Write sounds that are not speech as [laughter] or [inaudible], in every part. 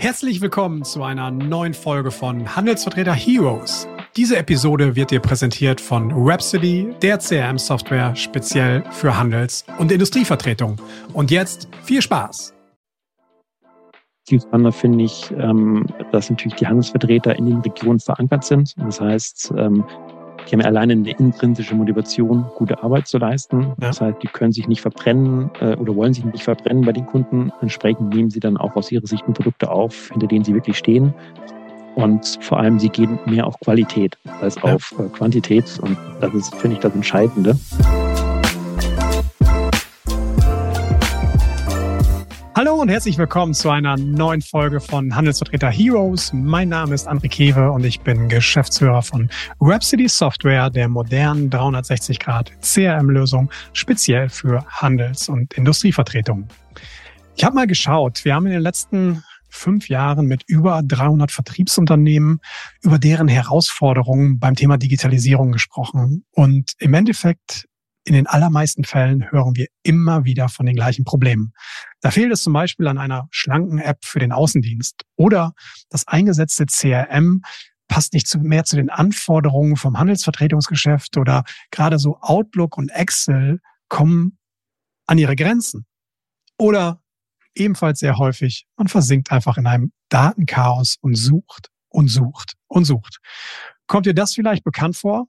Herzlich willkommen zu einer neuen Folge von Handelsvertreter Heroes. Diese Episode wird dir präsentiert von Rhapsody, der CRM-Software speziell für Handels- und Industrievertretung. Und jetzt viel Spaß! Viel spannender finde ich, ähm, dass natürlich die Handelsvertreter in den Regionen verankert sind. Das heißt, ähm, die haben alleine eine intrinsische Motivation, gute Arbeit zu leisten. Ja. Das heißt, die können sich nicht verbrennen äh, oder wollen sich nicht verbrennen bei den Kunden. Entsprechend nehmen sie dann auch aus ihrer Sicht Produkte auf, hinter denen sie wirklich stehen. Und vor allem, sie gehen mehr auf Qualität als ja. auf äh, Quantität. Und das ist, finde ich, das Entscheidende. Hallo und herzlich willkommen zu einer neuen Folge von Handelsvertreter Heroes. Mein Name ist André Kewe und ich bin Geschäftsführer von Rhapsody Software, der modernen 360-Grad CRM-Lösung, speziell für Handels- und Industrievertretungen. Ich habe mal geschaut, wir haben in den letzten fünf Jahren mit über 300 Vertriebsunternehmen über deren Herausforderungen beim Thema Digitalisierung gesprochen. Und im Endeffekt in den allermeisten Fällen hören wir immer wieder von den gleichen Problemen. Da fehlt es zum Beispiel an einer schlanken App für den Außendienst oder das eingesetzte CRM passt nicht mehr zu den Anforderungen vom Handelsvertretungsgeschäft oder gerade so Outlook und Excel kommen an ihre Grenzen. Oder ebenfalls sehr häufig, man versinkt einfach in einem Datenchaos und sucht und sucht und sucht. Kommt dir das vielleicht bekannt vor?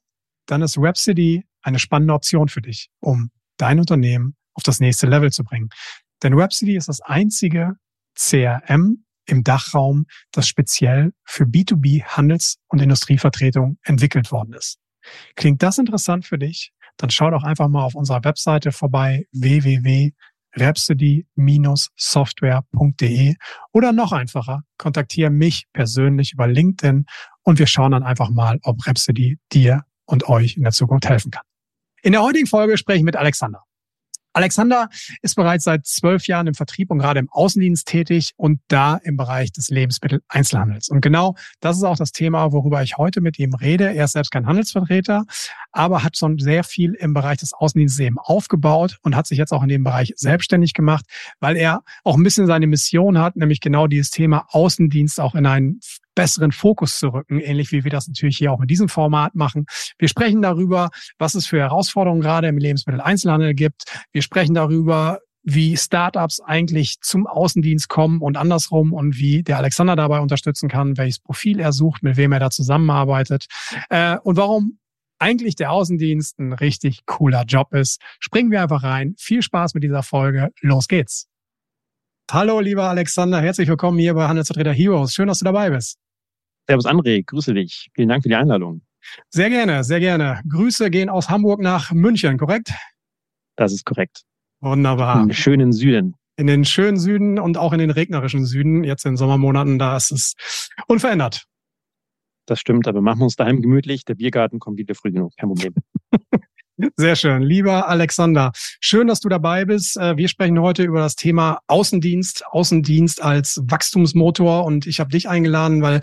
Dann ist Rhapsody eine spannende Option für dich, um dein Unternehmen auf das nächste Level zu bringen. Denn Rhapsody ist das einzige CRM im Dachraum, das speziell für B2B Handels- und Industrievertretung entwickelt worden ist. Klingt das interessant für dich? Dann schau doch einfach mal auf unserer Webseite vorbei www.rhapsody-software.de oder noch einfacher, kontaktiere mich persönlich über LinkedIn und wir schauen dann einfach mal, ob Rhapsody dir und euch in der Zukunft helfen kann. In der heutigen Folge spreche ich mit Alexander. Alexander ist bereits seit zwölf Jahren im Vertrieb und gerade im Außendienst tätig und da im Bereich des Lebensmitteleinzelhandels. Und genau das ist auch das Thema, worüber ich heute mit ihm rede. Er ist selbst kein Handelsvertreter, aber hat schon sehr viel im Bereich des Außendienstes eben aufgebaut und hat sich jetzt auch in dem Bereich selbstständig gemacht, weil er auch ein bisschen seine Mission hat, nämlich genau dieses Thema Außendienst auch in einen besseren Fokus zu rücken, ähnlich wie wir das natürlich hier auch mit diesem Format machen. Wir sprechen darüber, was es für Herausforderungen gerade im Lebensmitteleinzelhandel gibt. Wir sprechen darüber, wie Startups eigentlich zum Außendienst kommen und andersrum und wie der Alexander dabei unterstützen kann, welches Profil er sucht, mit wem er da zusammenarbeitet äh, und warum eigentlich der Außendienst ein richtig cooler Job ist. Springen wir einfach rein. Viel Spaß mit dieser Folge. Los geht's. Hallo, lieber Alexander. Herzlich willkommen hier bei Handelsvertreter Heroes. Schön, dass du dabei bist. Servus André, grüße dich. Vielen Dank für die Einladung. Sehr gerne, sehr gerne. Grüße gehen aus Hamburg nach München, korrekt? Das ist korrekt. Wunderbar. Im schönen Süden. In den schönen Süden und auch in den regnerischen Süden, jetzt in Sommermonaten, da ist es unverändert. Das stimmt, aber machen wir uns daheim gemütlich. Der Biergarten kommt wieder früh genug, kein Problem. [laughs] Sehr schön. Lieber Alexander, schön, dass du dabei bist. Äh, wir sprechen heute über das Thema Außendienst, Außendienst als Wachstumsmotor und ich habe dich eingeladen, weil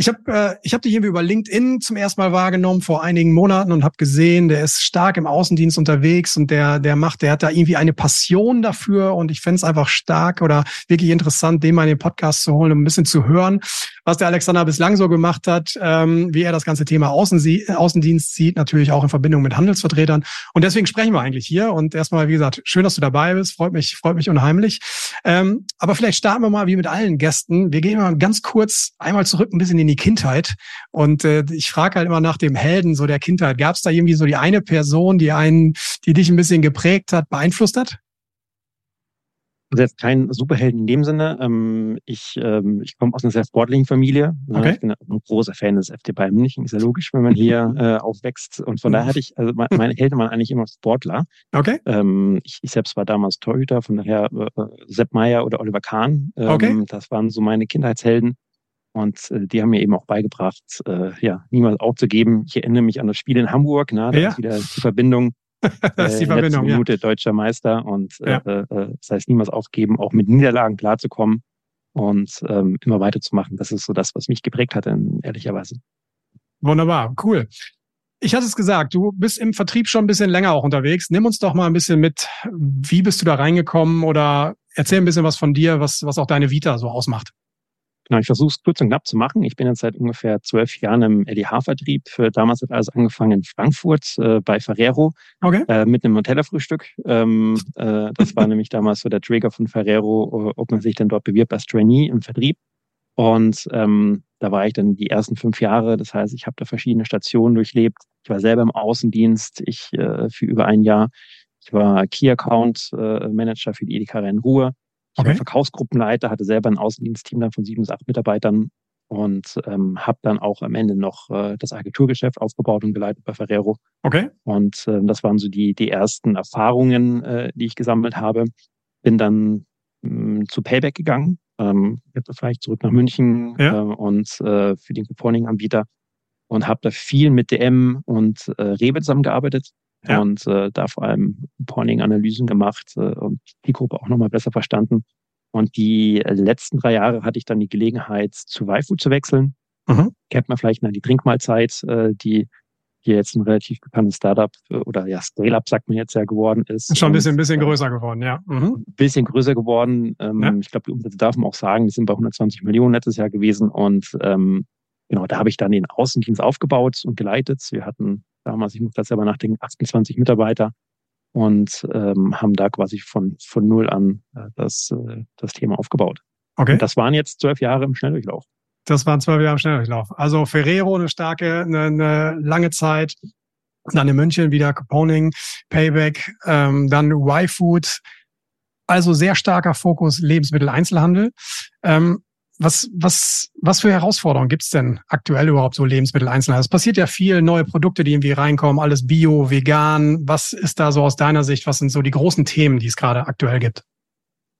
ich habe äh, ich hab dich irgendwie über LinkedIn zum ersten Mal wahrgenommen vor einigen Monaten und habe gesehen, der ist stark im Außendienst unterwegs und der, der macht, der hat da irgendwie eine Passion dafür und ich fände einfach stark oder wirklich interessant, den mal in den Podcast zu holen, um ein bisschen zu hören, was der Alexander bislang so gemacht hat, ähm, wie er das ganze Thema Außensie Außendienst sieht, natürlich auch in Verbindung mit Handelsvertretern. Und deswegen sprechen wir eigentlich hier. Und erstmal, wie gesagt, schön, dass du dabei bist. Freut mich, freut mich unheimlich. Ähm, aber vielleicht starten wir mal wie mit allen Gästen. Wir gehen mal ganz kurz einmal zurück ein bisschen in die Kindheit. Und äh, ich frage halt immer nach dem Helden so der Kindheit. Gab es da irgendwie so die eine Person, die einen, die dich ein bisschen geprägt hat, beeinflusst hat? Also jetzt kein Superhelden in dem Sinne. Ähm, ich ähm, ich komme aus einer sehr sportlichen Familie. Okay. Ich bin ein großer Fan des FC Bayern München. Ist ja logisch, wenn man hier [laughs] äh, aufwächst. Und von daher hatte ich, also meine Eltern waren eigentlich immer Sportler. Okay. Ähm, ich, ich selbst war damals Torhüter, von daher äh, Sepp Meyer oder Oliver Kahn. Ähm, okay. Das waren so meine Kindheitshelden. Und äh, die haben mir eben auch beigebracht, äh, ja, niemals aufzugeben. Ich erinnere mich an das Spiel in Hamburg, na, da ja. ist wieder die Verbindung [laughs] das ist die äh, Verbindung, Minute ja. deutscher Meister und ja. äh, äh, das heißt niemals aufgeben, auch mit Niederlagen klarzukommen und ähm, immer weiterzumachen. Das ist so das, was mich geprägt hat, ehrlicherweise. Wunderbar, cool. Ich hatte es gesagt, du bist im Vertrieb schon ein bisschen länger auch unterwegs. Nimm uns doch mal ein bisschen mit. Wie bist du da reingekommen oder erzähl ein bisschen was von dir, was, was auch deine Vita so ausmacht. Genau, ich versuche es kurz und knapp zu machen. Ich bin jetzt seit ungefähr zwölf Jahren im LDH-Vertrieb. Damals hat alles angefangen in Frankfurt äh, bei Ferrero okay. äh, mit einem Nutella-Frühstück. Ähm, äh, das war [laughs] nämlich damals so der Trigger von Ferrero, ob man sich denn dort bewirbt als Trainee im Vertrieb. Und ähm, da war ich dann die ersten fünf Jahre. Das heißt, ich habe da verschiedene Stationen durchlebt. Ich war selber im Außendienst, ich äh, für über ein Jahr. Ich war Key Account äh, Manager für die Edeka Rhein-Ruhr. Ich okay. war Verkaufsgruppenleiter, hatte selber ein Außendienstteam dann von sieben bis acht Mitarbeitern und ähm, habe dann auch am Ende noch äh, das Agenturgeschäft aufgebaut und geleitet bei Ferrero. Okay. Und äh, das waren so die, die ersten Erfahrungen, äh, die ich gesammelt habe. Bin dann mh, zu Payback gegangen, ähm, jetzt vielleicht zurück nach München ja. äh, und äh, für den Couponing-Anbieter und habe da viel mit DM und äh, Rewe zusammengearbeitet ja. und äh, da vor allem Couponing-Analysen gemacht äh, und die Gruppe auch nochmal besser verstanden. Und die letzten drei Jahre hatte ich dann die Gelegenheit, zu Waifu zu wechseln. Mhm. Kennt man vielleicht mal die Trinkmahlzeit, äh, die hier jetzt ein relativ bekanntes Startup äh, oder ja, Scale-Up sagt man jetzt ja geworden ist. Schon ein bisschen, ein bisschen größer geworden, ja. Mhm. Ein bisschen größer geworden. Ähm, ja. Ich glaube, die Umsätze darf man auch sagen, die sind bei 120 Millionen letztes Jahr gewesen. Und ähm, genau, da habe ich dann den Außendienst aufgebaut und geleitet. Wir hatten damals, ich muss das selber nachdenken, 28 Mitarbeiter und ähm, haben da quasi von, von null an äh, das, äh, das Thema aufgebaut. Okay. Und das waren jetzt zwölf Jahre im Schnelldurchlauf. Das waren zwölf Jahre im Schnelldurchlauf. Also Ferrero eine starke, eine, eine lange Zeit. Dann in München wieder Couponing, Payback, ähm, dann Y-Food. Also sehr starker Fokus Lebensmitteleinzelhandel. Ähm, was, was, was für Herausforderungen gibt's denn aktuell überhaupt so Lebensmitteleinzelhandel? Es passiert ja viel, neue Produkte, die irgendwie reinkommen, alles bio, vegan. Was ist da so aus deiner Sicht? Was sind so die großen Themen, die es gerade aktuell gibt?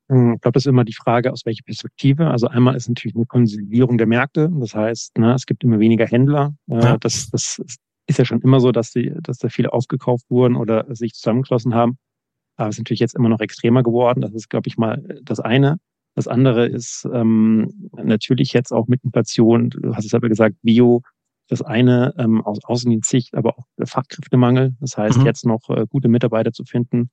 Hm, ich glaube, das ist immer die Frage, aus welcher Perspektive. Also einmal ist natürlich eine Konsolidierung der Märkte. Das heißt, ne, es gibt immer weniger Händler. Äh, ja. Das, das ist ja schon immer so, dass, die, dass da viele aufgekauft wurden oder sich zusammengeschlossen haben. Aber es ist natürlich jetzt immer noch extremer geworden. Das ist, glaube ich, mal das eine. Das andere ist ähm, natürlich jetzt auch mit Inflation, du hast es selber gesagt, Bio, das eine ähm, aus Außendienstsicht, aber auch Fachkräftemangel. Das heißt, mhm. jetzt noch äh, gute Mitarbeiter zu finden,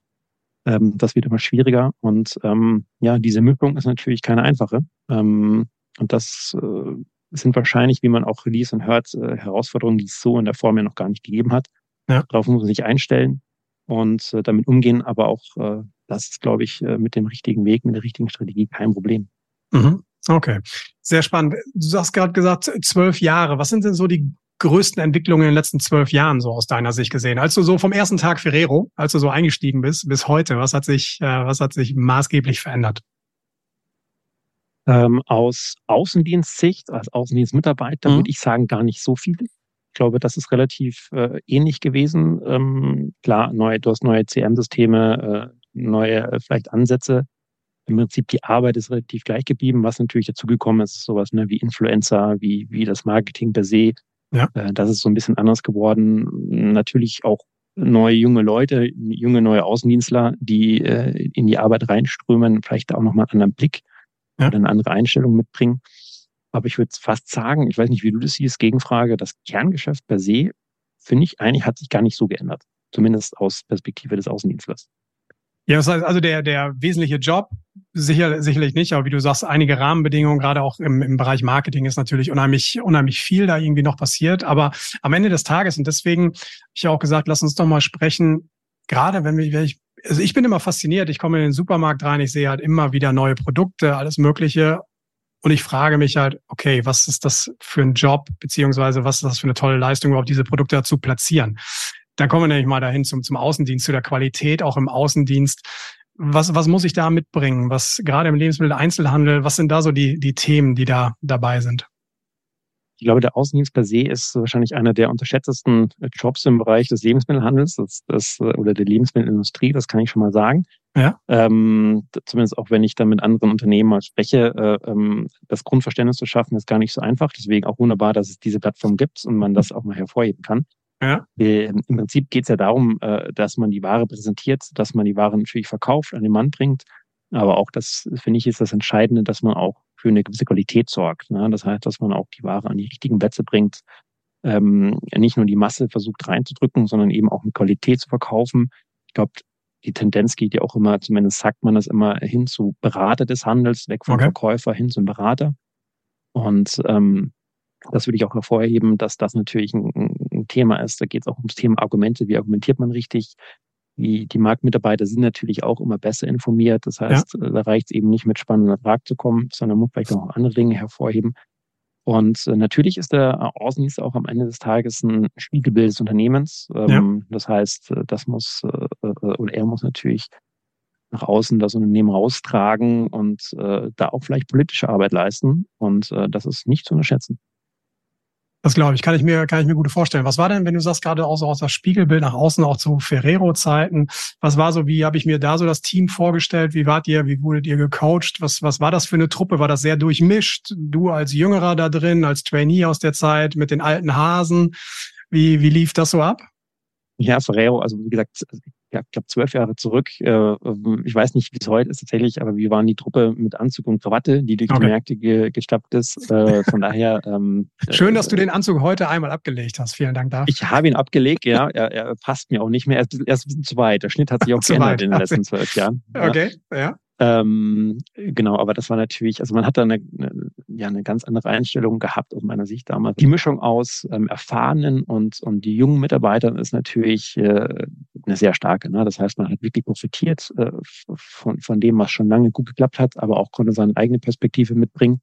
ähm, das wird immer schwieriger. Und ähm, ja, diese Mischung ist natürlich keine einfache. Ähm, und das äh, sind wahrscheinlich, wie man auch liest und hört, äh, Herausforderungen, die es so in der Form ja noch gar nicht gegeben hat. Ja. Darauf muss man sich einstellen und äh, damit umgehen. Aber auch äh, das ist, glaube ich, äh, mit dem richtigen Weg, mit der richtigen Strategie kein Problem. Mhm. Okay, sehr spannend. Du hast gerade gesagt, zwölf Jahre. Was sind denn so die größten Entwicklungen in den letzten zwölf Jahren so aus deiner Sicht gesehen? Als du so vom ersten Tag Ferrero, als du so eingestiegen bist, bis heute, was hat sich, äh, was hat sich maßgeblich verändert? Ähm, aus Außendienstsicht, als Außendienstmitarbeiter, mhm. würde ich sagen, gar nicht so viel. Ich glaube, das ist relativ äh, ähnlich gewesen. Ähm, klar, neu, du hast neue CM-Systeme, äh, neue äh, vielleicht Ansätze. Im Prinzip die Arbeit ist relativ gleich geblieben. Was natürlich dazugekommen ist, ist sowas ne, wie Influencer, wie, wie das Marketing per se, ja. Äh, das ist so ein bisschen anders geworden. Natürlich auch neue junge Leute, junge neue Außendienstler, die äh, in die Arbeit reinströmen, vielleicht auch nochmal einen anderen Blick ja. oder eine andere Einstellung mitbringen. Aber ich würde fast sagen, ich weiß nicht, wie du das siehst, Gegenfrage, das Kerngeschäft per se, finde ich, eigentlich hat sich gar nicht so geändert. Zumindest aus Perspektive des Außendienstlers. Ja, das heißt also der, der wesentliche Job sicher, sicherlich nicht, aber wie du sagst, einige Rahmenbedingungen, gerade auch im, im Bereich Marketing ist natürlich unheimlich, unheimlich viel da irgendwie noch passiert. Aber am Ende des Tages, und deswegen habe ich auch gesagt, lass uns doch mal sprechen, gerade wenn wir, wenn ich, also ich bin immer fasziniert, ich komme in den Supermarkt rein, ich sehe halt immer wieder neue Produkte, alles Mögliche. Und ich frage mich halt, okay, was ist das für ein Job, beziehungsweise was ist das für eine tolle Leistung, überhaupt diese Produkte zu platzieren? Dann kommen wir nämlich mal dahin zum, zum Außendienst, zu der Qualität auch im Außendienst. Was, was muss ich da mitbringen? Was gerade im Lebensmittel-Einzelhandel, was sind da so die, die Themen, die da dabei sind? Ich glaube, der Außendienst per se ist wahrscheinlich einer der unterschätztesten Jobs im Bereich des Lebensmittelhandels das, das, oder der Lebensmittelindustrie, das kann ich schon mal sagen. Ja. Ähm, zumindest auch wenn ich dann mit anderen Unternehmen mal spreche, äh, ähm, das Grundverständnis zu schaffen, ist gar nicht so einfach. Deswegen auch wunderbar, dass es diese Plattform gibt und man das auch mal hervorheben kann. Ja. Im Prinzip geht es ja darum, äh, dass man die Ware präsentiert, dass man die Ware natürlich verkauft, an den Mann bringt. Aber auch das, finde ich, ist das Entscheidende, dass man auch für eine gewisse Qualität sorgt. Ne? Das heißt, dass man auch die Ware an die richtigen Plätze bringt, ähm, nicht nur die Masse versucht reinzudrücken, sondern eben auch mit Qualität zu verkaufen. Ich glaube, die Tendenz geht ja auch immer, zumindest sagt man das immer, hin zu Berater des Handels, weg vom okay. Verkäufer hin zum Berater. Und ähm, das würde ich auch hervorheben, dass das natürlich ein, ein Thema ist. Da geht es auch ums Thema Argumente. Wie argumentiert man richtig? Die, die Marktmitarbeiter sind natürlich auch immer besser informiert. Das heißt, ja. da reicht es eben nicht mit spannenden Frage zu kommen, sondern muss vielleicht auch andere Dinge hervorheben. Und äh, natürlich ist der Außendienst auch am Ende des Tages ein Spiegelbild des Unternehmens. Ähm, ja. Das heißt, äh, das muss äh, äh, oder er muss natürlich nach außen das Unternehmen raustragen und äh, da auch vielleicht politische Arbeit leisten. Und äh, das ist nicht zu unterschätzen. Das glaube ich, kann ich mir, kann ich mir gut vorstellen. Was war denn, wenn du sagst, gerade auch so aus das Spiegelbild nach außen, auch zu Ferrero-Zeiten, was war so, wie habe ich mir da so das Team vorgestellt? Wie wart ihr, wie wurdet ihr gecoacht? Was, was war das für eine Truppe? War das sehr durchmischt? Du als Jüngerer da drin, als Trainee aus der Zeit mit den alten Hasen? Wie, wie lief das so ab? Ja, Ferrero, also wie gesagt, ja, ich glaube, zwölf Jahre zurück. Äh, ich weiß nicht, wie es heute ist tatsächlich, aber wir waren die Truppe mit Anzug und Krawatte, die durch okay. die Märkte ge gestappt ist. Äh, von daher. Ähm, Schön, dass du den Anzug heute einmal abgelegt hast. Vielen Dank dafür. Ich habe ihn abgelegt, ja. Er, er passt mir auch nicht mehr. Er ist, er ist ein bisschen zu weit. Der Schnitt hat sich auch [laughs] geändert weit. in den letzten zwölf Jahren. Okay, ja. Ähm, genau, aber das war natürlich, also man hat da eine, eine, ja, eine ganz andere Einstellung gehabt aus meiner Sicht damals. Die Mischung aus ähm, erfahrenen und, und die jungen Mitarbeitern ist natürlich äh, eine sehr starke. Ne? Das heißt, man hat wirklich profitiert äh, von, von dem, was schon lange gut geklappt hat, aber auch konnte seine eigene Perspektive mitbringen.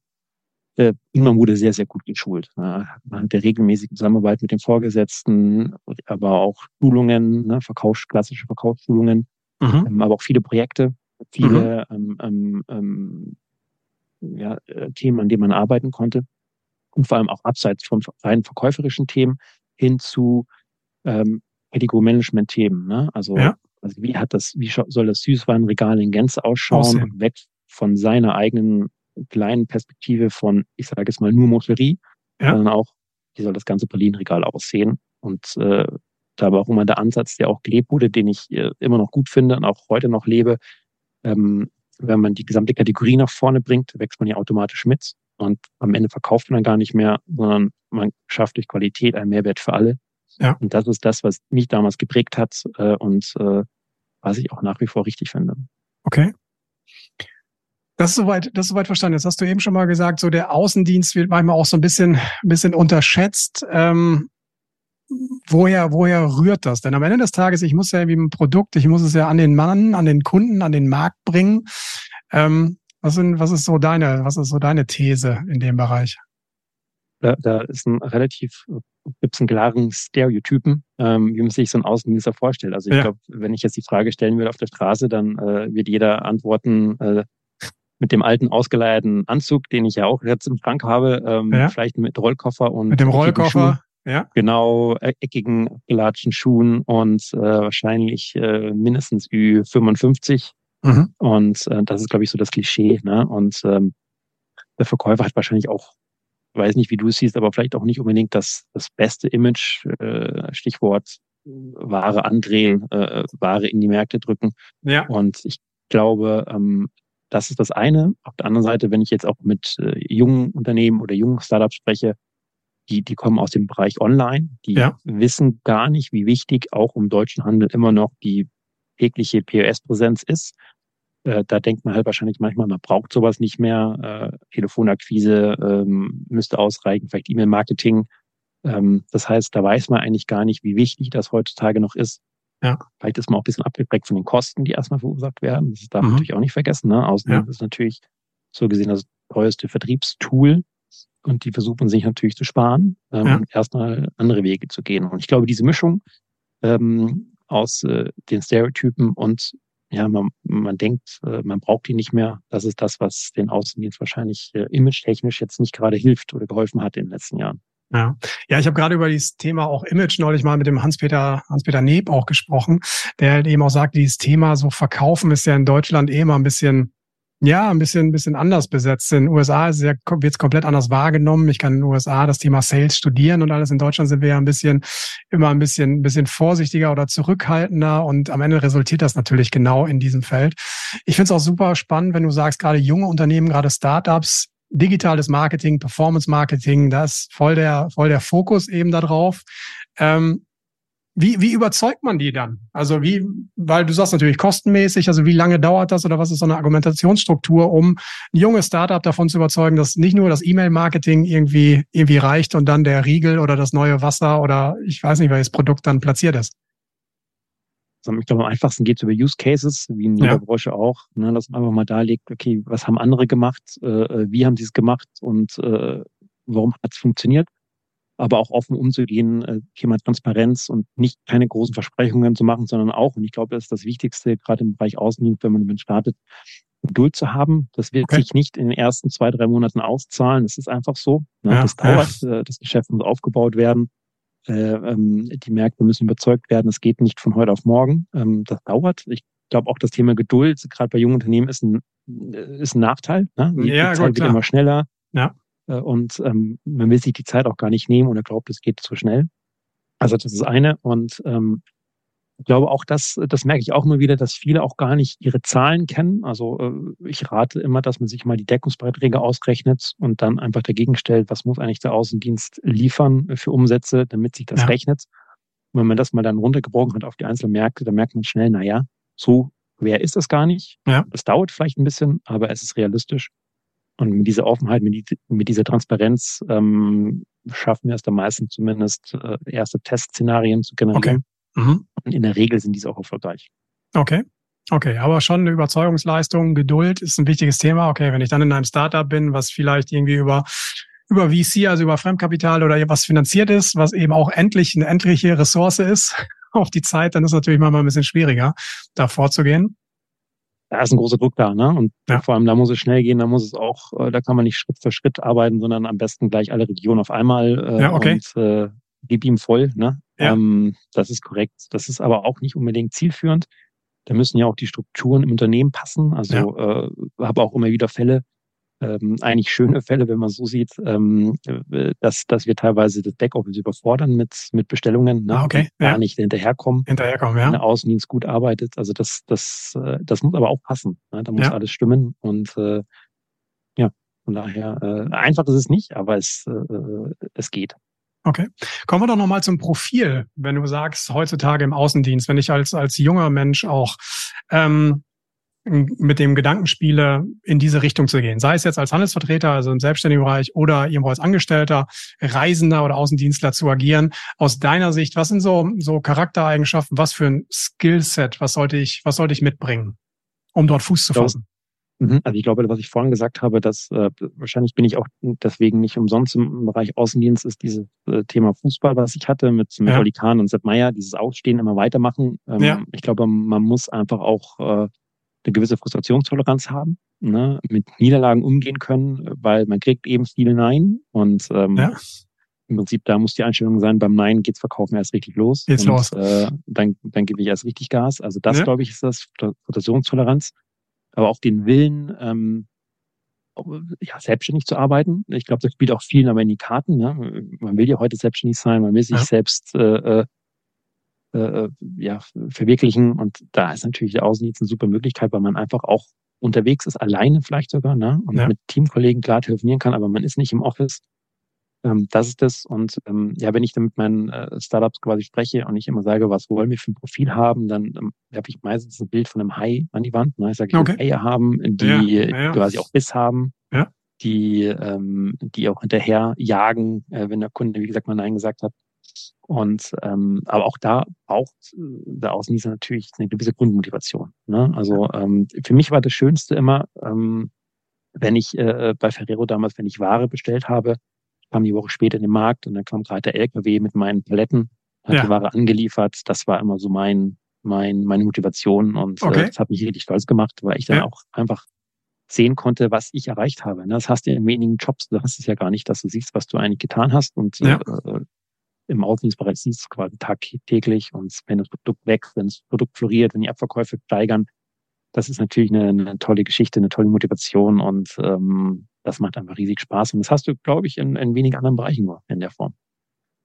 Äh, man wurde sehr, sehr gut geschult. Ne? Man hatte regelmäßige Zusammenarbeit mit den Vorgesetzten, aber auch Schulungen, ne? Verkaufs-, klassische Verkaufsschulungen, mhm. ähm, aber auch viele Projekte viele mhm. ähm, ähm, ja, äh, Themen, an denen man arbeiten konnte. Und vor allem auch abseits von rein verkäuferischen Themen hin zu ähm, Category-Management-Themen. Ne? Also, ja. also wie hat das, wie soll das Süßwarenregal in Gänze ausschauen Aussehen. und weg von seiner eigenen kleinen Perspektive von, ich sage jetzt mal, nur Moscherie, ja. sondern auch, wie soll das ganze Pralinenregal aussehen? Und äh, da war auch immer der Ansatz, der auch gelebt wurde, den ich äh, immer noch gut finde und auch heute noch lebe, ähm, wenn man die gesamte Kategorie nach vorne bringt, wächst man ja automatisch mit. Und am Ende verkauft man dann gar nicht mehr, sondern man schafft durch Qualität einen Mehrwert für alle. Ja. Und das ist das, was mich damals geprägt hat äh, und äh, was ich auch nach wie vor richtig finde. Okay. Das ist soweit, das ist soweit verstanden. Jetzt hast du eben schon mal gesagt, so der Außendienst wird manchmal auch so ein bisschen, ein bisschen unterschätzt. Ähm, woher, woher rührt das? Denn am Ende des Tages, ich muss ja wie ein Produkt, ich muss es ja an den Mann, an den Kunden, an den Markt bringen. Ähm, was, sind, was ist so deine, was ist so deine These in dem Bereich? Da, da ist ein relativ, gibt es einen klaren Stereotypen, ähm, wie man sich so einen Außendienster vorstellt. Also ich ja. glaube, wenn ich jetzt die Frage stellen würde auf der Straße, dann äh, wird jeder antworten, äh, mit dem alten ausgeleierten Anzug, den ich ja auch jetzt im Schrank habe, ähm, ja. vielleicht mit Rollkoffer und mit dem Rollkoffer, ja. Genau, äh, eckigen Latschen Schuhen und äh, wahrscheinlich äh, mindestens Ü55. Mhm. Und äh, das ist, glaube ich, so das Klischee. Ne? Und ähm, der Verkäufer hat wahrscheinlich auch, weiß nicht, wie du es siehst, aber vielleicht auch nicht unbedingt das, das beste Image, äh, Stichwort Ware andrehen, äh, Ware in die Märkte drücken. Ja. Und ich glaube, ähm, das ist das eine. Auf der anderen Seite, wenn ich jetzt auch mit äh, jungen Unternehmen oder jungen Startups spreche, die, die kommen aus dem Bereich Online, die ja. wissen gar nicht, wie wichtig auch im deutschen Handel immer noch die tägliche POS-Präsenz ist. Äh, da denkt man halt wahrscheinlich manchmal, man braucht sowas nicht mehr. Äh, Telefonakquise ähm, müsste ausreichen, vielleicht E-Mail-Marketing. Ähm, das heißt, da weiß man eigentlich gar nicht, wie wichtig das heutzutage noch ist. Ja. Vielleicht ist man auch ein bisschen abgeprägt von den Kosten, die erstmal verursacht werden. Das darf man mhm. natürlich auch nicht vergessen. Ne? Außen ja. ist natürlich so gesehen das teuerste Vertriebstool und die versuchen sich natürlich zu sparen, ähm, ja. erstmal andere Wege zu gehen. Und ich glaube, diese Mischung ähm, aus äh, den Stereotypen und ja, man, man denkt, äh, man braucht die nicht mehr. Das ist das, was den Außendienst wahrscheinlich äh, image-technisch jetzt nicht gerade hilft oder geholfen hat in den letzten Jahren. Ja, ja ich habe gerade über dieses Thema auch Image neulich mal mit dem Hans-Peter Hans-Peter Neb auch gesprochen, der halt eben auch sagt, dieses Thema so Verkaufen ist ja in Deutschland eh immer ein bisschen ja, ein bisschen, ein bisschen anders besetzt. In den USA ja, wird es komplett anders wahrgenommen. Ich kann in den USA das Thema Sales studieren und alles. In Deutschland sind wir ja ein bisschen, immer ein bisschen, ein bisschen vorsichtiger oder zurückhaltender und am Ende resultiert das natürlich genau in diesem Feld. Ich finde es auch super spannend, wenn du sagst, gerade junge Unternehmen, gerade Startups, digitales Marketing, Performance Marketing, das ist voll der, voll der Fokus eben da drauf. Ähm, Wie, wie überzeugt man die dann? Also wie, weil du sagst natürlich kostenmäßig, also wie lange dauert das oder was ist so eine Argumentationsstruktur, um ein junges Startup davon zu überzeugen, dass nicht nur das E-Mail-Marketing irgendwie, irgendwie reicht und dann der Riegel oder das neue Wasser oder ich weiß nicht, welches Produkt dann platziert ist? Ich glaube, am einfachsten geht es über Use Cases, wie in jeder ja. Branche auch, ne, dass man einfach mal darlegt, okay, was haben andere gemacht, äh, äh wie haben sie es gemacht und äh, warum hat es funktioniert? Aber auch offen umzugehen, äh, Thema Transparenz und nicht keine großen Versprechungen zu machen, sondern auch, und ich glaube, das ist das Wichtigste, gerade im Bereich Außendienst, wenn man damit startet, Geduld zu haben. Das wird okay. sich nicht in den ersten zwei, drei Monaten auszahlen. Das ist einfach so. Ne? Ja, das dauert, ja. Äh, das Geschäft muss aufgebaut werden. Äh, ähm, die Märkte müssen überzeugt werden. Es geht nicht von heute auf morgen. Ähm, das dauert. Ich glaube auch das Thema Geduld, gerade bei jungen Unternehmen, ist ein, äh, ist ein Nachteil. Ne? Die, ja, die Zeit gut, wird immer schneller. Ja. Äh, und ähm, man will sich die Zeit auch gar nicht nehmen oder glaubt, es geht zu schnell. Also das ist eine. Und ähm, ich glaube auch, dass, das merke ich auch immer wieder, dass viele auch gar nicht ihre Zahlen kennen. Also äh, ich rate immer, dass man sich mal die Deckungsbeiträge ausrechnet und dann einfach dagegen stellt, was muss eigentlich der Außendienst liefern für Umsätze, damit sich das ja. rechnet. Und wenn man das mal dann runtergebrochen hat auf die einzelnen Märkte, dann merkt man schnell, na ja, so schwer ist das gar nicht. Ja. Das dauert vielleicht ein bisschen, aber es ist realistisch. Und mit dieser Offenheit, mit, mit dieser Transparenz ähm, schaffen wir es dann meistens zumindest, äh, erste Testszenarien zu generieren. Okay. Mhm. Und in der Regel sind diese auch erfolgreich. Okay. Okay, aber schon eine Überzeugungsleistung, Geduld ist ein wichtiges Thema. Okay, wenn ich dann in einem Startup bin, was vielleicht irgendwie über über VC, also über Fremdkapital oder was finanziert ist, was eben auch endlich eine endliche Ressource ist [laughs] auf die Zeit, dann ist natürlich manchmal ein bisschen schwieriger, da vorzugehen da ist ein großer Druck da, ne? Und ja. vor allem da muss es schnell gehen, da muss es auch, äh, da kann man nicht Schritt für Schritt arbeiten, sondern am besten gleich alle Regionen auf einmal äh, ja, okay. und äh, gib ihm voll, ne? Ja. Ähm, das ist korrekt. Das ist aber auch nicht unbedingt zielführend. Da müssen ja auch die Strukturen im Unternehmen passen. Also äh, habe auch immer wieder Fälle, ähm, eigentlich schöne Fälle, wenn man so sieht, ähm, äh, dass, dass wir teilweise das Backoffice überfordern mit, mit Bestellungen, ne, ah, okay, ja. gar nicht hinterherkommen. Hinterherkommen, ja. Der Außendienst gut arbeitet. Also das, das, äh, das muss aber auch passen. Ne? Da muss ja. alles stimmen und äh, ja, von daher äh, einfach ist es nicht, aber es, äh, es geht. Okay. Kommen wir doch nochmal zum Profil, wenn du sagst, heutzutage im Außendienst, wenn ich als, als junger Mensch auch ähm, mit dem Gedankenspiele in diese Richtung zu gehen. Sei es jetzt als Handelsvertreter, also im selbstständigen Bereich oder irgendwo als Angestellter, Reisender oder Außendienstler zu agieren. Aus deiner Sicht, was sind so, so Charaktereigenschaften, was für ein Skillset, was sollte ich, was sollte ich mitbringen, um dort Fuß zu fassen? Mhm. Also ich glaube, was ich vorhin gesagt habe, dass äh, wahrscheinlich bin ich auch deswegen nicht umsonst im Bereich Außendienst, ist dieses äh, Thema Fußball, was ich hatte mit, mit ja. Oli Kahn und Sepp Meyer, dieses Ausstehen immer weitermachen. Ähm, ja. Ich glaube, man muss einfach auch äh, eine gewisse Frustrationstoleranz haben, ne, mit Niederlagen umgehen können, weil man kriegt eben viele Nein und ähm, ja. im Prinzip da muss die Einstellung sein, beim Nein geht's verkaufen erst richtig los. Geht's und, los. Äh, dann, dann gebe ich erst richtig Gas. Also das, ja. glaube ich, ist das Frustrationstoleranz. Aber auch den Willen, ähm, ja, selbstständig zu arbeiten. Ich glaube, das spielt auch vielen aber in die Karten. Ne? Man will ja heute selbstständig sein, man will sich ja. selbst äh, äh ja, verwirklichen. Und da ist natürlich der Außendienst eine super Möglichkeit, weil man einfach auch unterwegs ist, alleine vielleicht sogar, ne? und ja. mit Teamkollegen klar telefonieren kann, aber man ist nicht im Office. Ähm, das ist das. Und ähm, ja, wenn ich dann mit meinen äh, Startups quasi spreche und ich immer sage, was wollen wir für ein Profil haben, dann ähm, habe ich meistens ein Bild von einem Hai an die Wand. Ne? Ich sage, ich okay. Eier haben, die ja, ja. quasi auch Biss haben. Ja. Die, ähm, die auch hinterher jagen, äh, wenn der Kunde, wie gesagt, mal Nein gesagt hat. Und ähm, aber auch da braucht äh, der Außendienst natürlich eine gewisse Grundmotivation. Ne? Also ähm, für mich war das Schönste immer, ähm, wenn ich äh, bei Ferrero damals, wenn ich Ware bestellt habe, kam die Woche später in den Markt und dann kam gerade der LKW mit meinen Paletten, hat ja. die Ware angeliefert. Das war immer so mein, mein, meine Motivation und äh, okay. äh, das hat mich richtig stolz gemacht, weil ich dann ja. auch einfach sehen konnte, was ich erreicht habe. Ne? Das hast du in wenigen Jobs, du hast es ja gar nicht, dass du siehst, was du eigentlich getan hast und ja. äh, im Außendienstbereich siehst du quasi tagtäglich und wenn das Produkt wächst, wenn das Produkt floriert, wenn die Abverkäufe steigern, das ist natürlich eine, eine tolle Geschichte, eine tolle Motivation und ähm, das macht einfach riesig Spaß. Und das hast du, glaube ich, in, in wenigen anderen Bereichen nur in der Form.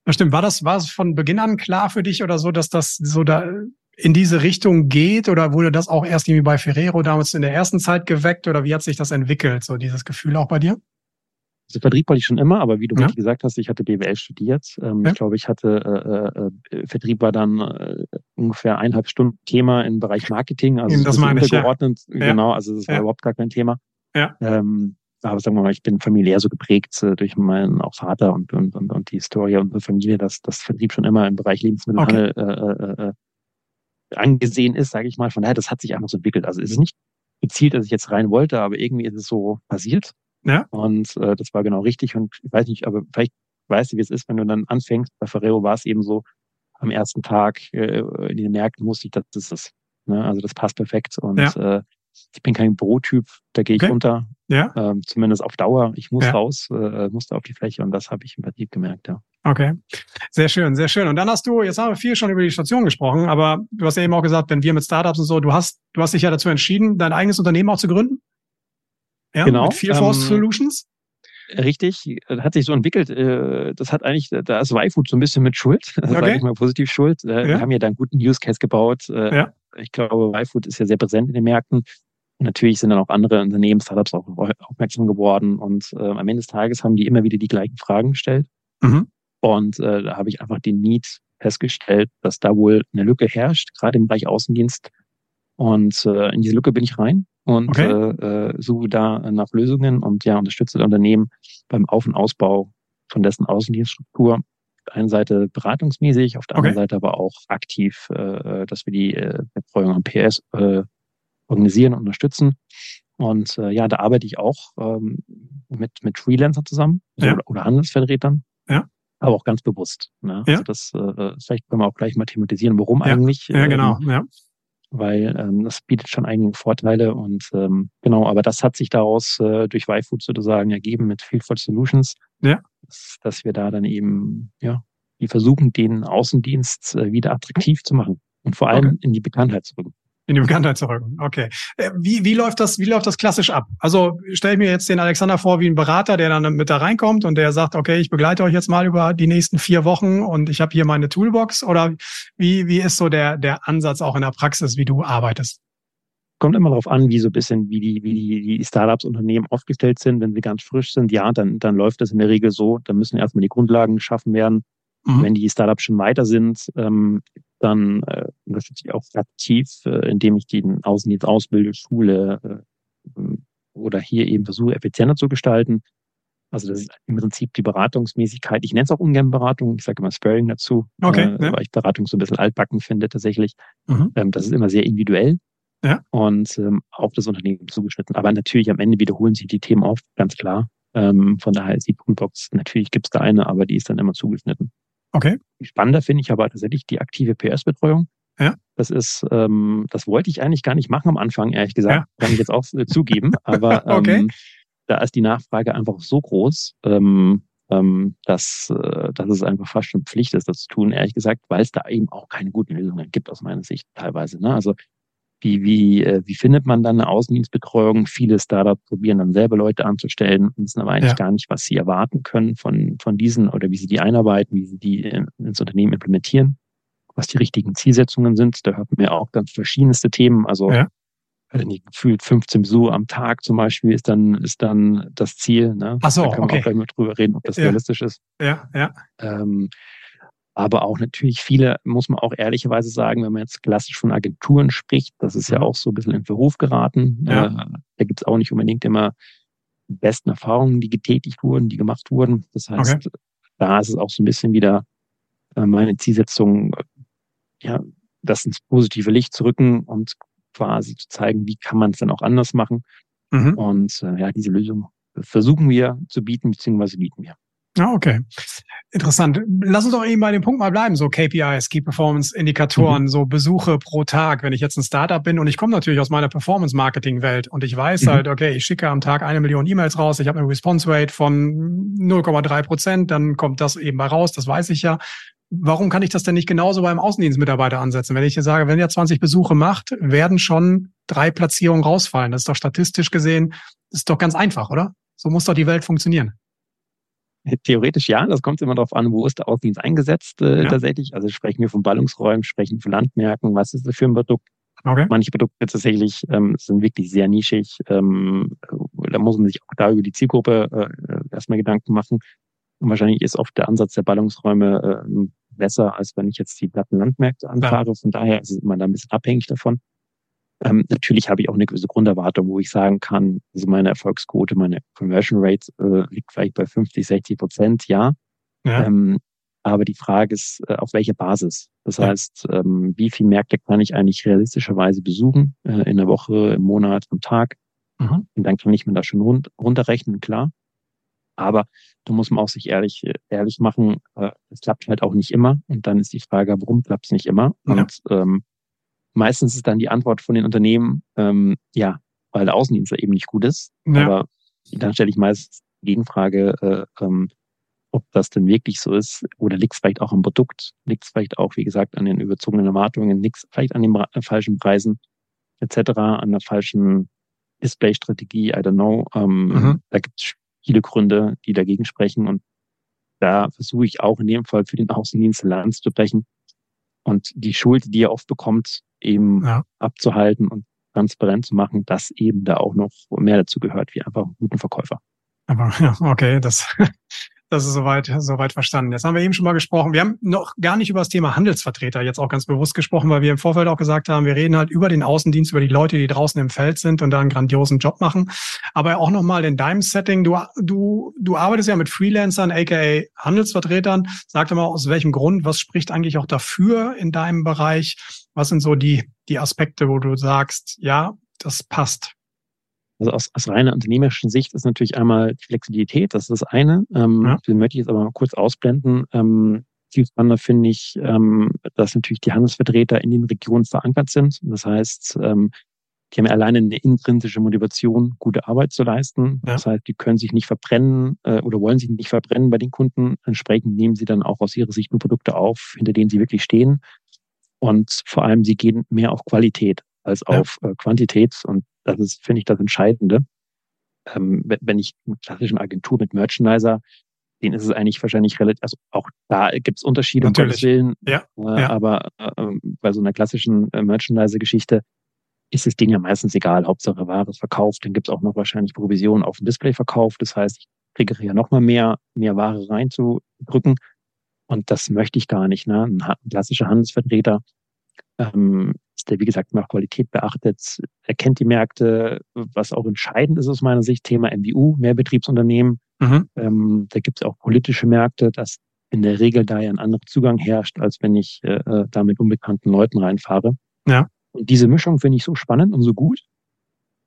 Das stimmt. War das, war es von Beginn an klar für dich oder so, dass das so da in diese Richtung geht oder wurde das auch erst irgendwie bei Ferrero damals in der ersten Zeit geweckt oder wie hat sich das entwickelt, so dieses Gefühl auch bei dir? Also Vertrieb wollte ich schon immer, aber wie du ja. richtig gesagt hast, ich hatte BWL studiert. Ähm, ja. Ich glaube, ich hatte äh, äh, Vertrieb war dann äh, ungefähr eineinhalb Stunden Thema im Bereich Marketing, also das meine ich, ja. Genau, also das war überhaupt gar kein Thema. Ja. Ähm, aber sagen wir mal, ich bin familiär so geprägt äh, durch meinen auch Vater und, und, und, und die Historie unserer Familie, dass das Vertrieb schon immer im Bereich Lebensmittelhandel okay. äh, äh, äh, angesehen ist, sage ich mal. Von daher, das hat sich einfach so entwickelt. Also es ist nicht gezielt, dass ich jetzt rein wollte, aber irgendwie ist es so passiert. Ja. Und äh, das war genau richtig. Und ich weiß nicht, aber vielleicht weißt du, wie es ist, wenn du dann anfängst. Bei Ferrero war es eben so, am ersten Tag äh, in den Märkten wusste ich, das ist es. Ne? Also das passt perfekt. Und ja. äh, ich bin kein Bürotyp, da gehe ich okay. runter. Ja. Ähm, zumindest auf Dauer. Ich muss ja. raus, äh, musste auf die Fläche und das habe ich im Prinzip gemerkt, ja. Okay, sehr schön, sehr schön. Und dann hast du, jetzt haben wir viel schon über die Station gesprochen, aber du hast ja eben auch gesagt, wenn wir mit Startups und so, du hast, du hast dich ja dazu entschieden, dein eigenes Unternehmen auch zu gründen. Ja, genau. Mit Fearforce ähm, Solutions. Richtig, hat sich so entwickelt. Äh, das hat eigentlich, da ist YFood so ein bisschen mit Schuld, [laughs] okay. sage ich mal positiv Schuld. Äh, wir ja. haben ja da einen guten Use Case gebaut. Äh, ja. Ich glaube, YFood ist ja sehr präsent in den Märkten. Natürlich sind dann auch andere Unternehmen, Startups auch aufmerksam geworden und äh, am Ende des Tages haben die immer wieder die gleichen Fragen gestellt. Mhm. Und äh, da habe ich einfach den Need festgestellt, dass da wohl eine Lücke herrscht, gerade im Bereich Außendienst. Und äh, in diese Lücke bin ich rein und okay. äh, äh, suche da nach Lösungen und ja, unterstütze das Unternehmen beim Auf- und Ausbau von dessen Außendienststruktur. Auf der einen Seite beratungsmäßig, auf der okay. anderen Seite aber auch aktiv, äh, dass wir die äh, Betreuung am PS äh, organisieren und unterstützen. Und äh, ja, da arbeite ich auch ähm, mit, mit Freelancern zusammen ja. oder, oder Handelsvertretern. Ja aber auch ganz bewusst. Ne? Ja. Also das äh, vielleicht können wir auch gleich mal thematisieren, warum ja. eigentlich. Ja, genau. Ähm, ja. Weil ähm, das bietet schon einige Vorteile und ähm, genau, aber das hat sich daraus äh, durch YFood sozusagen ergeben mit Fieldful Solutions, ja. dass, dass wir da dann eben, ja, die versuchen, den Außendienst äh, wieder attraktiv zu machen und vor allem okay. in die Bekanntheit zu bringen. In zu rücken. Okay. Äh, wie, wie läuft das, wie läuft das klassisch ab? Also stelle ich mir jetzt den Alexander vor wie ein Berater, der dann mit da reinkommt und der sagt, okay, ich begleite euch jetzt mal über die nächsten vier Wochen und ich habe hier meine Toolbox. Oder wie, wie ist so der, der Ansatz auch in der Praxis, wie du arbeitest? Kommt immer darauf an, wie so ein bisschen, wie die, wie die, die Startups, Unternehmen aufgestellt sind. Wenn sie ganz frisch sind, ja, dann, dann läuft das in der Regel so. Dann müssen erstmal die Grundlagen geschaffen werden. Mhm. Wenn die Startups schon weiter sind, ähm, dann äh, unterstütze ich auch aktiv, äh, indem ich den Außendienst ausbilde, schule äh, oder hier eben versuche, effizienter zu gestalten. Also das ist im Prinzip die Beratungsmäßigkeit. Ich nenne es auch ungern Beratung, ich sage immer Sparing dazu, okay, äh, ja. weil ich Beratung so ein bisschen altbacken finde tatsächlich. Mhm. Ähm, das ist immer sehr individuell ja. und ähm, auf das Unternehmen zugeschnitten. Aber natürlich am Ende wiederholen sich die Themen oft, ganz klar. Ähm, von daher ist die Toolbox, natürlich gibt es da eine, aber die ist dann immer zugeschnitten. Okay. Spannender finde ich aber tatsächlich die aktive PS-Betreuung. Ja. Das ist, ähm, das wollte ich eigentlich gar nicht machen am Anfang, ehrlich gesagt. Ja. Kann ich jetzt auch äh, zugeben. [laughs] Aber ähm, okay. da ist die Nachfrage einfach so groß, ähm, ähm, dass, äh, dass es einfach fast schon Pflicht ist, das zu tun, ehrlich gesagt, weil es da eben auch keine guten Lösungen gibt aus meiner Sicht teilweise. Ne? Also wie, wie, äh, wie findet man dann eine Außendienstbetreuung? Viele Startups probieren dann selber Leute anzustellen wissen aber eigentlich ja. gar nicht, was sie erwarten können von, von diesen oder wie sie die einarbeiten, wie sie die ins Unternehmen implementieren, was die richtigen Zielsetzungen sind. Da hört man ja auch ganz verschiedenste Themen. Also ja. gefühlt 15 Besuche am Tag zum Beispiel ist dann, ist dann das Ziel. Ne? Ach so, da kann man okay. auch gleich mal drüber reden, ob das ja. realistisch ist. Ja, ja. Ähm, aber auch natürlich viele, muss man auch ehrlicherweise sagen, wenn man jetzt klassisch von Agenturen spricht, das ist ja mhm. auch so ein bisschen in Verruf geraten. Ja. Äh, da gibt es auch nicht unbedingt immer die besten Erfahrungen, die getätigt wurden, die gemacht wurden. Das heißt, okay. da ist es auch so ein bisschen wieder äh, meine Zielsetzung, ja, das ins positive Licht zu rücken und quasi zu zeigen, wie kann man es dann auch anders machen. Mhm. Und äh, ja, diese Lösung versuchen wir zu bieten, beziehungsweise bieten wir. Ah, okay. Interessant. Lass uns doch eben bei dem Punkt mal bleiben, so KPIs, Key Performance Indikatoren, mhm. so Besuche pro Tag, wenn ich jetzt ein Startup bin und ich komme natürlich aus meiner Performance Marketing Welt und ich weiß mhm. halt, okay, ich schicke am Tag eine Million E-Mails raus, ich habe eine Response Rate von 0,3 Prozent, dann kommt das eben mal raus, das weiß ich ja. Warum kann ich das denn nicht genauso beim Außendienstmitarbeiter ansetzen? Wenn ich dir sage, wenn er 20 Besuche macht, werden schon drei Platzierungen rausfallen. Das ist doch statistisch gesehen, das ist doch ganz einfach, oder? So muss doch die Welt funktionieren. Theoretisch ja, das kommt immer darauf an, wo ist der Außendienst eingesetzt äh, ja. tatsächlich. Also sprechen wir von Ballungsräumen, sprechen wir von Landmärkten, was ist das für ein Produkt? Okay. Manche Produkte tatsächlich ähm, sind wirklich sehr nischig. Ähm, da muss man sich auch da über die Zielgruppe äh, erstmal Gedanken machen. Und wahrscheinlich ist oft der Ansatz der Ballungsräume äh, besser, als wenn ich jetzt die Plattenlandmärkte anfahre. Von daher ist es immer da ein bisschen abhängig davon. Ähm, natürlich habe ich auch eine gewisse Grunderwartung, wo ich sagen kann, also meine Erfolgsquote, meine Conversion Rate äh, liegt vielleicht bei 50, 60 Prozent, ja. ja. Ähm, aber die Frage ist, äh, auf welche Basis? Das ja. heißt, ähm, wie viel Märkte kann ich eigentlich realistischerweise besuchen? Äh, in der Woche, im Monat, am Tag? Mhm. Und dann kann ich mir das schon run runterrechnen, klar. Aber du musst man auch sich ehrlich, ehrlich machen, äh, es klappt halt auch nicht immer. Und dann ist die Frage, warum klappt es nicht immer? Ja. Und ähm, meistens ist dann die Antwort von den Unternehmen, ähm, ja, weil der Außendienst eben nicht gut ist. Ja. Aber dann stelle ich meistens die Gegenfrage, äh, ähm, ob das denn wirklich so ist oder liegt es vielleicht auch am Produkt, liegt es vielleicht auch, wie gesagt, an den überzogenen Erwartungen, liegt es vielleicht an den äh, falschen Preisen etc., an der falschen Display-Strategie, I don't know. Ähm, mhm. Da gibt es viele Gründe, die dagegen sprechen und da versuche ich auch in dem Fall für den Außendienst Lanz zu brechen und die Schuld, die er oft bekommt, eben ja. abzuhalten und transparent zu machen, dass eben da auch noch mehr dazu gehört, wie einfach einen guten Verkäufer. Aber ja, okay, das Das ist soweit, soweit verstanden. Jetzt haben wir eben schon mal gesprochen. Wir haben noch gar nicht über das Thema Handelsvertreter jetzt auch ganz bewusst gesprochen, weil wir im Vorfeld auch gesagt haben, wir reden halt über den Außendienst, über die Leute, die draußen im Feld sind und da einen grandiosen Job machen. Aber auch nochmal in deinem Setting, du, du, du arbeitest ja mit Freelancern, aka Handelsvertretern. Sag doch mal, aus welchem Grund, was spricht eigentlich auch dafür in deinem Bereich? Was sind so die, die Aspekte, wo du sagst, ja, das passt? Also aus, aus reiner unternehmerischen Sicht ist natürlich einmal die Flexibilität, das ist das eine. Ähm, ja. Den möchte ich jetzt aber mal kurz ausblenden. Ähm, viel spannender finde ich, ähm, dass natürlich die Handelsvertreter in den Regionen verankert sind. Das heißt, ähm, die haben alleine eine intrinsische Motivation, gute Arbeit zu leisten. Ja. Das heißt, die können sich nicht verbrennen äh, oder wollen sich nicht verbrennen bei den Kunden. Entsprechend nehmen sie dann auch aus ihrer Sicht nur Produkte auf, hinter denen sie wirklich stehen. Und vor allem, sie gehen mehr auf Qualität als ja. auf äh, Quantität. Und das ist, finde ich, das Entscheidende. Ähm, wenn ich eine klassische Agentur mit Merchandiser, den ist es eigentlich wahrscheinlich relativ, also auch da gibt es Unterschiede, um Gottes Willen. Ja, äh, ja. Aber äh, bei so einer klassischen äh, Merchandiser-Geschichte ist es denen ja meistens egal. Hauptsache Ware ist verkauft. Dann gibt es auch noch wahrscheinlich Provisionen auf dem Displayverkauf. Das heißt, ich kriege ja noch mal mehr, mehr Ware reinzudrücken. Und das möchte ich gar nicht. Ne? Ein klassischer Handelsvertreter ähm, der, wie gesagt, nach Qualität beachtet, erkennt die Märkte, was auch entscheidend ist aus meiner Sicht, Thema MBU, Mehrbetriebsunternehmen. Mhm. Ähm, da gibt es auch politische Märkte, dass in der Regel da ja ein anderer Zugang herrscht, als wenn ich äh, äh, da mit unbekannten Leuten reinfahre. Ja. Und diese Mischung finde ich so spannend und so gut,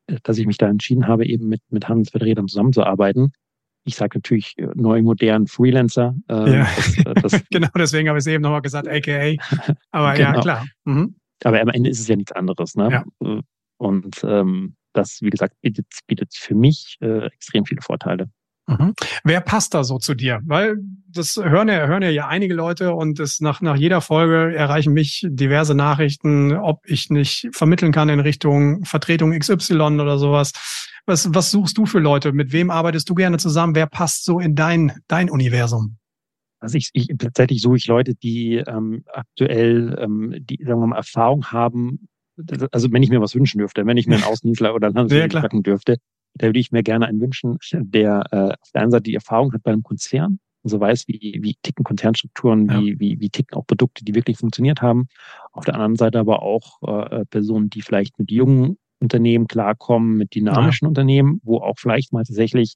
äh, dass ich mich da entschieden habe, eben mit, mit Handelsvertretern zusammenzuarbeiten. Ich sage natürlich äh, neu, modern Freelancer. Ähm, ja. Das, das [laughs] genau, deswegen habe ich es eben nochmal gesagt, aka. [laughs] Aber genau. ja, klar. Mhm. Aber am Ende ist es ja nichts anderes. Ne? Ja. Und ähm, das, wie gesagt, bietet, bietet für mich äh, extrem viele Vorteile. Mhm. Wer passt da so zu dir? Weil das hören ja, hören ja einige Leute und es nach, nach jeder Folge erreichen mich diverse Nachrichten, ob ich nicht vermitteln kann in Richtung Vertretung XY oder sowas. Was, was suchst du für Leute? Mit wem arbeitest du gerne zusammen? Wer passt so in dein, dein Universum? Also ich, ich tatsächlich suche ich Leute, die ähm, aktuell, ähm, die sagen wir mal Erfahrung haben. Also wenn ich mir was wünschen dürfte, wenn ich mir einen [laughs] Außendienstler oder einen Handelsdienstler ja, dürfte, da würde ich mir gerne einen wünschen, der äh, auf der einen Seite die Erfahrung hat bei einem Konzern, also weiß, wie, wie ticken Konzernstrukturen, ja. wie, wie, wie ticken auch Produkte, die wirklich funktioniert haben. Auf der anderen Seite aber auch äh, Personen, die vielleicht mit jungen Unternehmen klarkommen, mit dynamischen ja. Unternehmen, wo auch vielleicht mal tatsächlich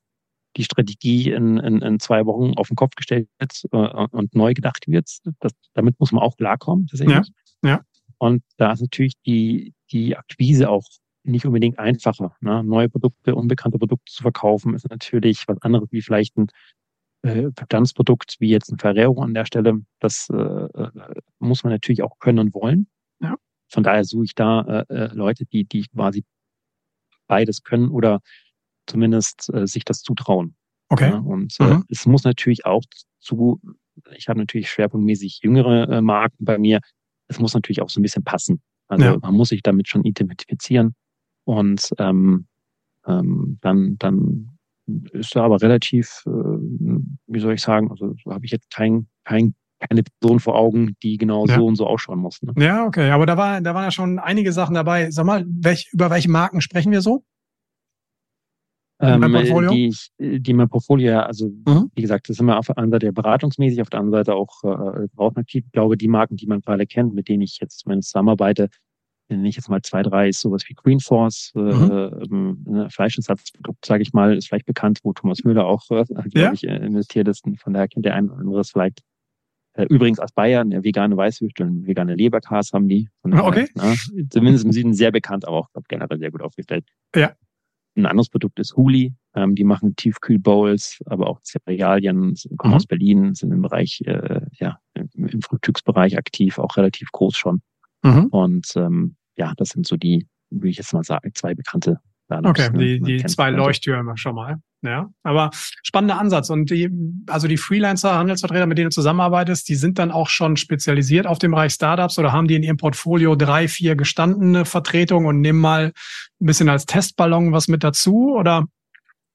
die Strategie in, in, in zwei Wochen auf den Kopf gestellt wird äh, und neu gedacht wird. Das, damit muss man auch klarkommen. Ja, ja. Und da ist natürlich die, die Akquise auch nicht unbedingt einfacher. Ne? Neue Produkte, unbekannte Produkte zu verkaufen, ist natürlich was anderes wie vielleicht ein äh, Bestandsprodukt wie jetzt ein Ferrero an der Stelle. Das äh, äh, muss man natürlich auch können und wollen. Ja. Von daher suche ich da äh, äh Leute, die, die quasi beides können oder zumindest äh, sich das zutrauen. Okay. Ja, und äh, mhm. es muss natürlich auch zu, ich habe natürlich schwerpunktmäßig jüngere äh, Marken bei mir, es muss natürlich auch so ein bisschen passen. Also ja. man muss sich damit schon identifizieren und ähm, ähm, dann, dann ist da aber relativ, äh, wie soll ich sagen, also so habe ich jetzt kein, kein, keine Person vor Augen, die genau ja. so und so ausschauen muss. Ne? Ja, okay, aber da war, da waren ja schon einige Sachen dabei. Sag mal, welch, über welche Marken sprechen wir so? Ähm? Die, ich, die mein Portfolio, also mhm. wie gesagt, das ist immer auf der einen Seite beratungsmäßig, auf der anderen Seite auch äh, aktiv. Ich glaube, die Marken, die man gerade kennt, mit denen ich jetzt zumindest zusammenarbeite, nenne ich jetzt mal zwei, drei, ist sowas wie Green Force, äh, mhm. äh, ne, Fleischersatzprodukt, sage ich mal, ist vielleicht bekannt, wo Thomas Müller auch, äh, ja. [laughs] ich, äh, investiert ist. Von daher kennt der ein oder andere vielleicht. Äh, übrigens aus Bayern, ja, vegane Weißwürste und vegane Leberkas haben die. Daher, okay. Na, zumindest im Süden sehr bekannt, aber auch glaub, generell sehr gut aufgestellt. Ja. Ein anderes Produkt ist Huli. Ähm, die machen Tiefkühlbowls, aber auch Cerealien, kommen mhm. aus Berlin, sind im Bereich, äh, ja, im Frühstücksbereich aktiv, auch relativ groß schon. Mhm. Und ähm, ja, das sind so die, würde ich jetzt mal sagen, zwei bekannte Startups. Okay, die, die zwei Leuchttürme schon mal. Ja, aber spannender Ansatz. Und die, also die Freelancer, Handelsvertreter, mit denen du zusammenarbeitest, die sind dann auch schon spezialisiert auf dem Bereich Startups oder haben die in ihrem Portfolio drei, vier gestandene Vertretungen und nehmen mal ein bisschen als Testballon was mit dazu? Oder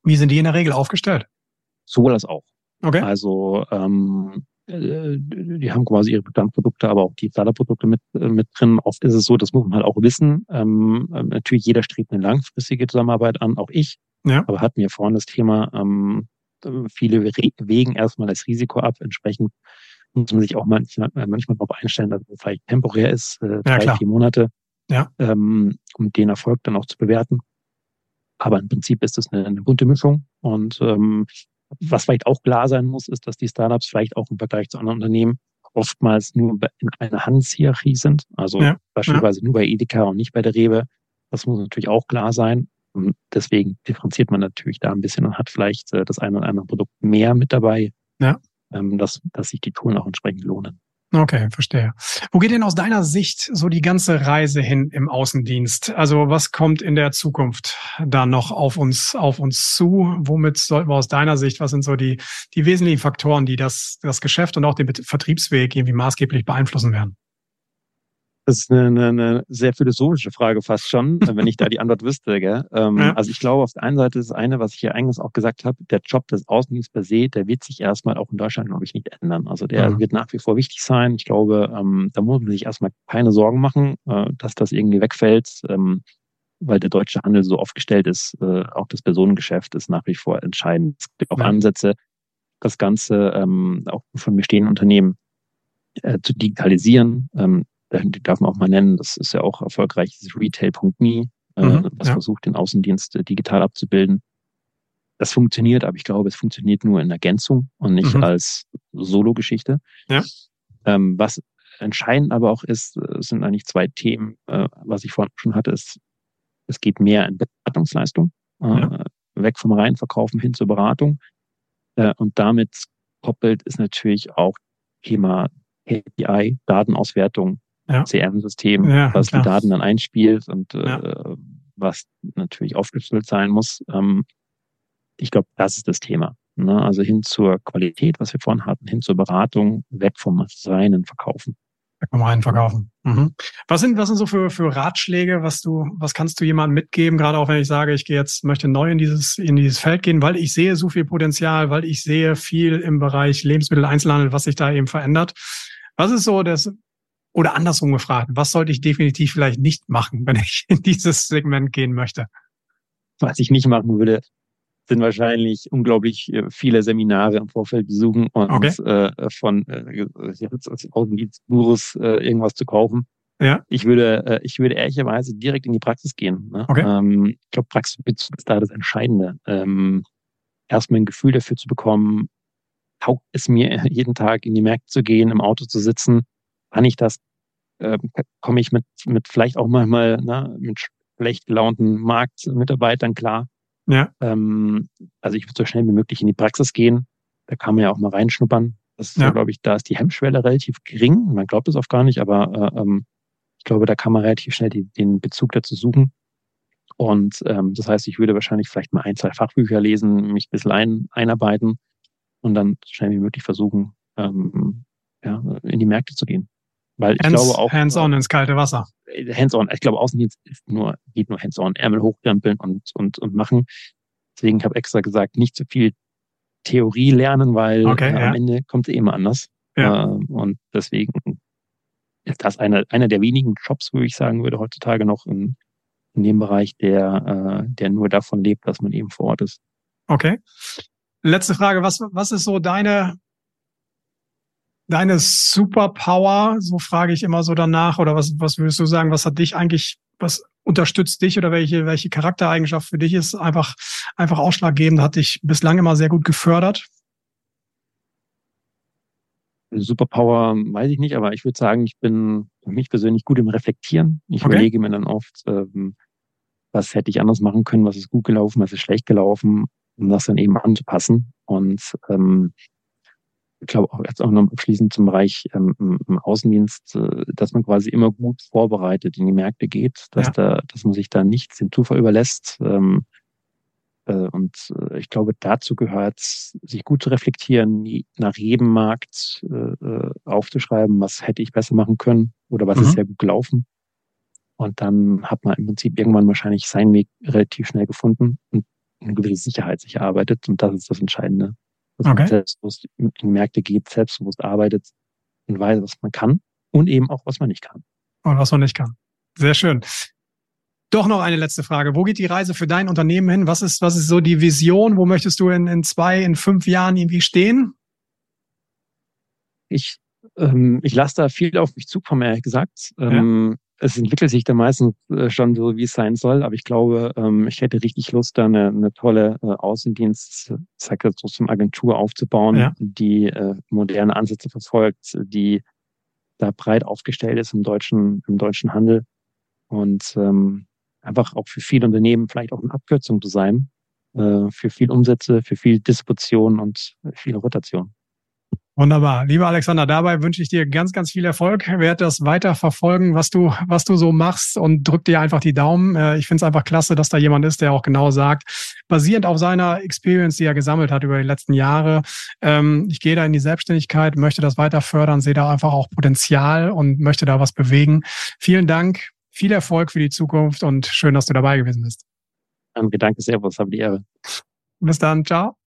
wie sind die in der Regel aufgestellt? Sowohl als auch. Okay. Also ähm, äh, die haben quasi ihre Bestandsprodukte, aber auch die Startup-Produkte mit, äh, mit drin. Oft ist es so, das muss man halt auch wissen. Ähm, ähm natürlich jeder strebt eine langfristige Zusammenarbeit an, auch ich. Ja. Aber hatten wir vorhin das Thema, ähm, viele wägen erstmal das Risiko ab. Entsprechend muss man sich auch manchmal, äh, manchmal darauf einstellen, dass es vielleicht temporär ist, äh, drei, ja, vier Monate, ja. ähm, um den Erfolg dann auch zu bewerten. Aber im Prinzip ist es eine, eine bunte Mischung und ähm, was vielleicht auch klar sein muss, ist, dass die Startups vielleicht auch im Vergleich zu anderen Unternehmen oftmals nur in einer Handelshierarchie sind. Also ja, beispielsweise ja. nur bei Edeka und nicht bei der Rewe. Das muss natürlich auch klar sein. Deswegen differenziert man natürlich da ein bisschen und hat vielleicht äh, das eine oder andere Produkt mehr mit dabei, ja. ähm, dass, dass sich die Touren auch entsprechend lohnen. Okay, verstehe. Wo geht denn aus deiner Sicht so die ganze Reise hin im Außendienst? Also was kommt in der Zukunft da noch auf uns, auf uns zu? Womit sollten wir aus deiner Sicht, was sind so die, die wesentlichen Faktoren, die das, das Geschäft und auch den Vertriebsweg irgendwie maßgeblich beeinflussen werden? Das ist eine, eine, eine sehr philosophische Frage fast schon, [laughs] wenn ich da die Antwort wüsste. Gell? Ähm, ja. Also ich glaube, auf der einen Seite ist das eine, was ich hier eingangs auch gesagt habe, der Job des Außendienstes per se, der wird sich erstmal auch in Deutschland, glaube ich, nicht ändern. Also der ja. wird nach wie vor wichtig sein. Ich glaube, ähm, da muss man sich erstmal keine Sorgen machen, äh, dass das irgendwie wegfällt, ähm, weil der deutsche Handel so aufgestellt ist. Äh, auch das Personengeschäft ist nach wie vor entscheidend. Es gibt auch ja. Ansätze, das Ganze ähm, auch von bestehenden Unternehmen äh, zu digitalisieren. Ähm, die darf man auch mal nennen, das ist ja auch erfolgreich, das Retail.me, äh, mhm, was ja. versucht, den Außendienst äh, digital abzubilden. Das funktioniert, aber ich glaube, es funktioniert nur in Ergänzung und nicht mhm. als Solo-Geschichte. Ja. Ähm, was entscheidend aber auch ist, äh, sind eigentlich zwei Themen, äh, was ich vorhin schon hatte, ist, es geht mehr in Beratungsleistung, äh, ja. weg vom reinen Verkaufen hin zur Beratung. Äh, und damit koppelt ist natürlich auch Thema KPI, Datenauswertung, ja. CRM-System, ja, was klar. die Daten dann einspielt und ja. äh, was natürlich aufgeschlüsselt sein muss. Ähm, ich glaube, das ist das Thema. Ne? Also hin zur Qualität, was wir vorhin hatten, hin zur Beratung, weg vom reinen Verkaufen. Weg vom reinen Verkaufen. Mhm. Was sind, was sind so für, für Ratschläge, was du, was kannst du jemandem mitgeben, gerade auch wenn ich sage, ich gehe jetzt, möchte neu in dieses, in dieses Feld gehen, weil ich sehe so viel Potenzial, weil ich sehe viel im Bereich Lebensmittel, Einzelhandel, was sich da eben verändert. Was ist so das, oder andersrum gefragt, was sollte ich definitiv vielleicht nicht machen, wenn ich in dieses Segment gehen möchte? Was ich nicht machen würde, sind wahrscheinlich unglaublich äh, viele Seminare im Vorfeld besuchen und okay. äh, von äh, Außendienstgurus äh, irgendwas zu kaufen. Ja. Ich würde, äh, ich würde ehrlicherweise direkt in die Praxis gehen. Ne? Okay. Ähm, ich glaube, Praxisbezug ist da das Entscheidende. Ähm, erstmal ein Gefühl dafür zu bekommen, taugt es mir jeden Tag in die Märkte zu gehen, im Auto zu sitzen, kann ich das, äh, komme ich mit, mit vielleicht auch manchmal ne, mit schlecht gelaunten Marktmitarbeitern klar. Ja. Ähm, also ich würde so schnell wie möglich in die Praxis gehen. Da kann man ja auch mal reinschnuppern. Das ist ja, glaube ich, da ist die Hemmschwelle relativ gering. Man glaubt es oft gar nicht, aber äh, ähm, ich glaube, da kann man relativ schnell die, den Bezug dazu suchen. Und ähm, das heißt, ich würde wahrscheinlich vielleicht mal ein, zwei Fachbücher lesen, mich ein bisschen ein, einarbeiten und dann so schnell wie möglich versuchen, ähm, ja, in die Märkte zu gehen. Weil ich hands, glaube auch. Hands-on ins kalte Wasser. Äh, hands-on. Ich glaube, Außendienst ist nur, geht nur hands-on. Ärmel hochkrempeln und, und, und machen. Deswegen habe ich extra gesagt, nicht zu viel Theorie lernen, weil okay, äh, ja. am Ende kommt es eh immer anders. Ja. Äh, und deswegen ist das einer, einer der wenigen Jobs, wo ich sagen würde, heutzutage noch, in, in dem Bereich, der, äh, der nur davon lebt, dass man eben vor Ort ist. Okay. Letzte Frage, was, was ist so deine, deine Superpower? So frage ich immer so danach. Oder was, was würdest du sagen, was hat dich eigentlich, was unterstützt dich oder welche, welche Charaktereigenschaft für dich ist einfach, einfach ausschlaggebend, hat dich bislang immer sehr gut gefördert? Superpower weiß ich nicht, aber ich würde sagen, ich bin für mich persönlich gut im Reflektieren. Ich okay. überlege mir dann oft, ähm, was hätte ich anders machen können, was ist gut gelaufen, was ist schlecht gelaufen, um das dann eben anzupassen. Und ähm, ich glaube auch jetzt auch noch abschließend zum Bereich ähm, im Außendienst, äh, dass man quasi immer gut vorbereitet in die Märkte geht, dass ja. da, dass man sich da nichts dem Zufall überlässt. Ähm, äh, und äh, ich glaube, dazu gehört, sich gut zu reflektieren, nach jedem Markt äh, aufzuschreiben, was hätte ich besser machen können oder was mhm. ist sehr gut gelaufen. Und dann hat man im Prinzip irgendwann wahrscheinlich seinen Weg relativ schnell gefunden und eine gewisse Sicherheit sich erarbeitet. Und das ist das Entscheidende. Dass okay. man selbstbewusst in Märkte geht, selbstbewusst arbeitet und weiß, was man kann und eben auch, was man nicht kann. Und was man nicht kann. Sehr schön. Doch noch eine letzte Frage. Wo geht die Reise für dein Unternehmen hin? Was ist, was ist so die Vision? Wo möchtest du in, in zwei, in fünf Jahren irgendwie stehen? Ich, ähm, ich lasse da viel auf mich zukommen, ehrlich gesagt. Ähm, ja. Es entwickelt sich da meistens äh, schon so, wie es sein soll, aber ich glaube, ähm, ich hätte richtig Lust, da eine, eine tolle äh, Außendienst, sag jetzt so zum Agentur aufzubauen, ja. die äh, moderne Ansätze verfolgt, die da breit aufgestellt ist im deutschen, im deutschen Handel. Und ähm, einfach auch für viele Unternehmen vielleicht auch eine Abkürzung zu sein, äh, für viel Umsätze, für viel Distribution und viel Rotation. Wunderbar. Lieber Alexander, dabei wünsche ich dir ganz, ganz viel Erfolg. Werde das weiter verfolgen, was du, was du so machst und drück dir einfach die Daumen. Äh, ich finde es einfach klasse, dass da jemand ist, der auch genau sagt, basierend auf seiner Experience, die er gesammelt hat über die letzten Jahre, ähm, ich gehe da in die Selbstständigkeit, möchte das weiter fördern, sehe da einfach auch Potenzial und möchte da was bewegen. Vielen Dank viel Erfolg für die Zukunft und schön, dass du dabei gewesen bist. Danke, danke, Servus, habe die Ehre. Bis dann, ciao.